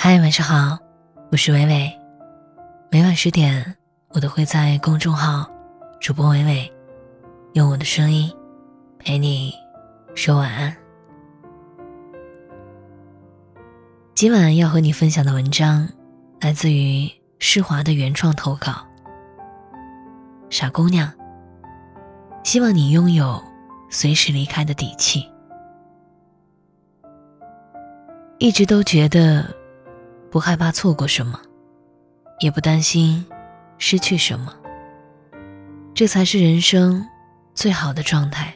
嗨，晚上好，我是伟伟。每晚十点，我都会在公众号“主播伟伟”用我的声音陪你说晚安。今晚要和你分享的文章来自于施华的原创投稿。傻姑娘，希望你拥有随时离开的底气。一直都觉得。不害怕错过什么，也不担心失去什么，这才是人生最好的状态。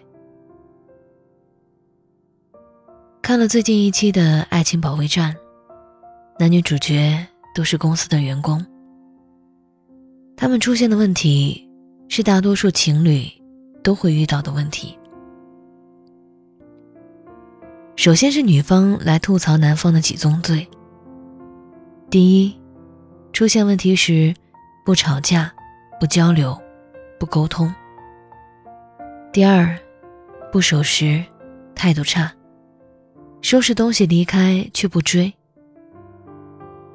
看了最近一期的《爱情保卫战》，男女主角都是公司的员工，他们出现的问题是大多数情侣都会遇到的问题。首先是女方来吐槽男方的几宗罪。第一，出现问题时，不吵架，不交流，不沟通。第二，不守时，态度差，收拾东西离开却不追。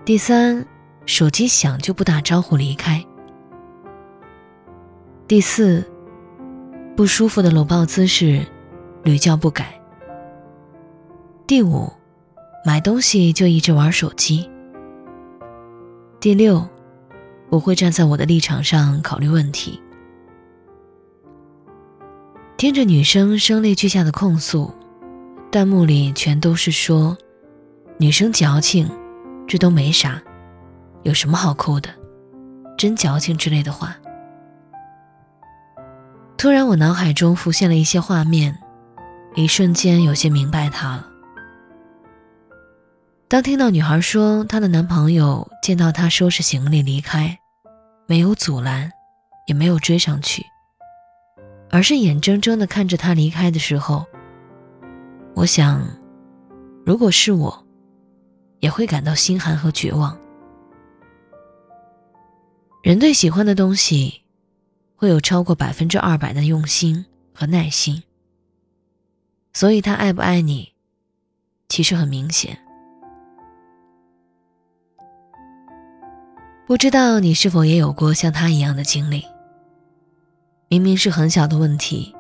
第三，手机响就不打招呼离开。第四，不舒服的搂抱姿势，屡教不改。第五，买东西就一直玩手机。第六，我会站在我的立场上考虑问题。听着女生声泪俱下的控诉，弹幕里全都是说：“女生矫情，这都没啥，有什么好哭的？真矫情之类的话。”突然，我脑海中浮现了一些画面，一瞬间有些明白她了。当听到女孩说她的男朋友见到他收拾行李离开，没有阻拦，也没有追上去，而是眼睁睁地看着他离开的时候，我想，如果是我，也会感到心寒和绝望。人对喜欢的东西，会有超过百分之二百的用心和耐心，所以他爱不爱你，其实很明显。不知道你是否也有过像他一样的经历？明明是很小的问题，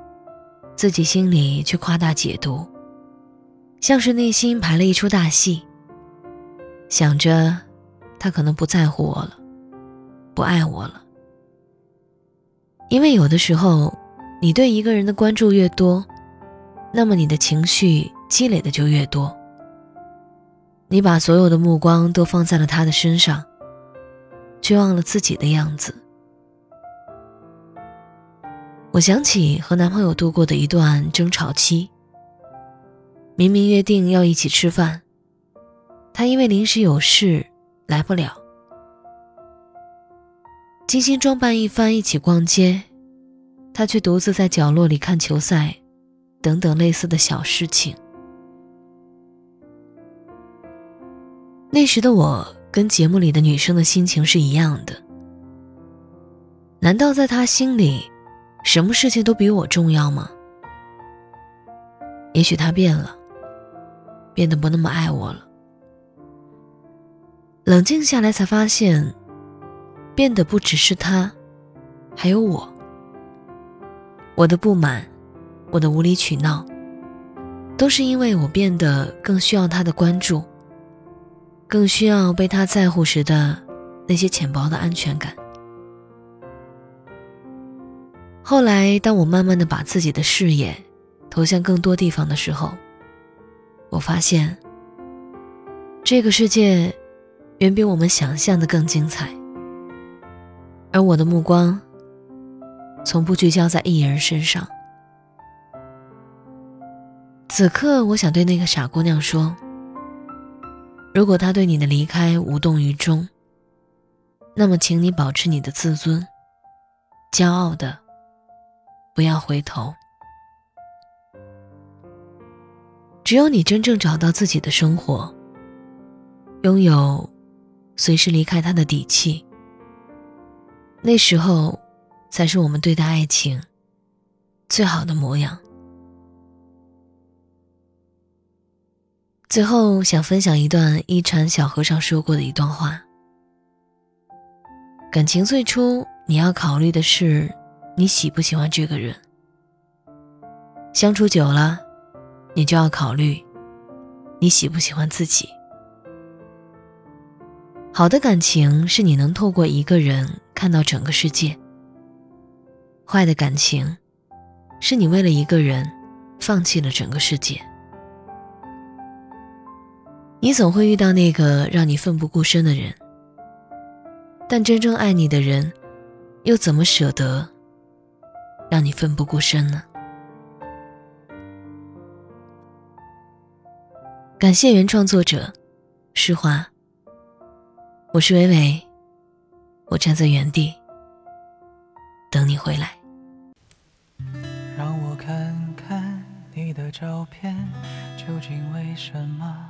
自己心里却夸大解读，像是内心排了一出大戏。想着他可能不在乎我了，不爱我了。因为有的时候，你对一个人的关注越多，那么你的情绪积累的就越多。你把所有的目光都放在了他的身上。却忘了自己的样子。我想起和男朋友度过的一段争吵期。明明约定要一起吃饭，他因为临时有事来不了。精心装扮一番一起逛街，他却独自在角落里看球赛，等等类似的小事情。那时的我。跟节目里的女生的心情是一样的。难道在他心里，什么事情都比我重要吗？也许他变了，变得不那么爱我了。冷静下来才发现，变得不只是他，还有我。我的不满，我的无理取闹，都是因为我变得更需要他的关注。更需要被他在乎时的那些浅薄的安全感。后来，当我慢慢的把自己的视野投向更多地方的时候，我发现，这个世界远比我们想象的更精彩。而我的目光，从不聚焦在一人身上。此刻，我想对那个傻姑娘说。如果他对你的离开无动于衷，那么请你保持你的自尊，骄傲的，不要回头。只有你真正找到自己的生活，拥有随时离开他的底气，那时候才是我们对待爱情最好的模样。最后想分享一段一禅小和尚说过的一段话：感情最初你要考虑的是你喜不喜欢这个人，相处久了，你就要考虑你喜不喜欢自己。好的感情是你能透过一个人看到整个世界。坏的感情，是你为了一个人放弃了整个世界。你总会遇到那个让你奋不顾身的人，但真正爱你的人，又怎么舍得让你奋不顾身呢？感谢原创作者诗华。我是伟伟，我站在原地等你回来。让我看看你的照片，究竟为什么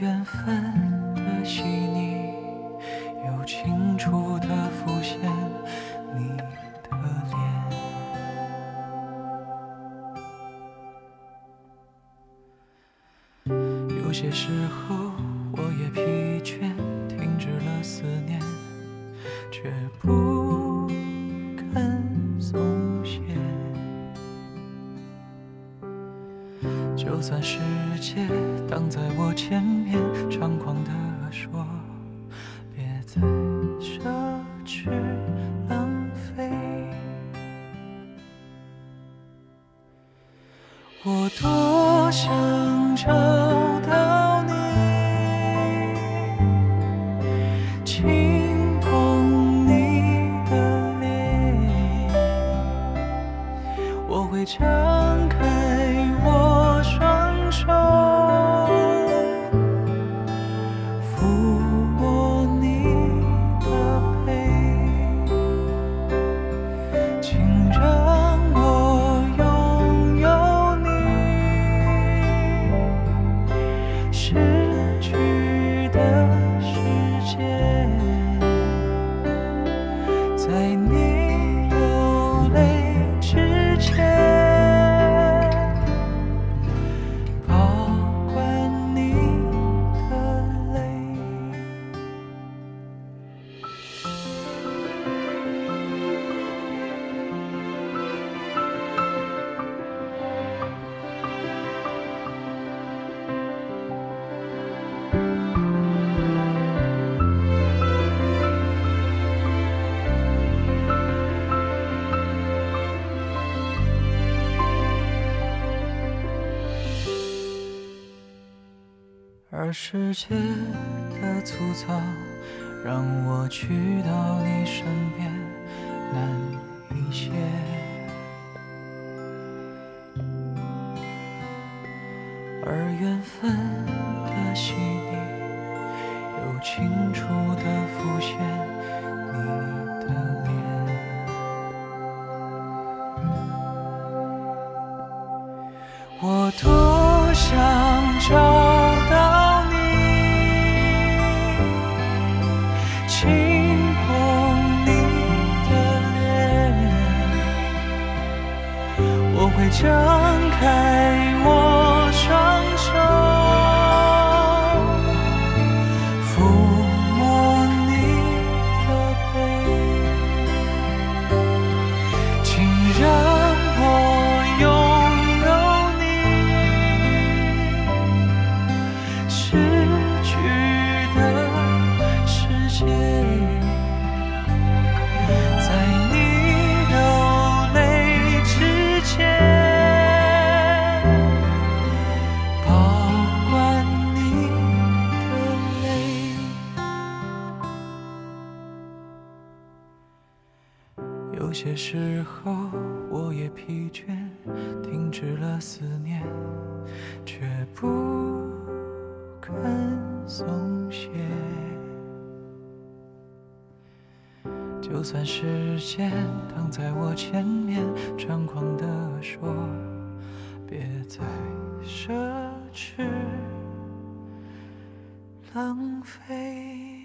缘分的细腻，又清楚地浮现你的脸。有些时候。就算世界挡在我前面，猖狂地说，别再奢侈。而世界的粗糙，让我去到你身边难一些。而缘分的细腻，又清楚地浮现你的脸。我多想找。着我也疲倦，停止了思念，却不肯松懈。就算时间躺在我前面，猖狂地说：「别再奢侈，浪费。」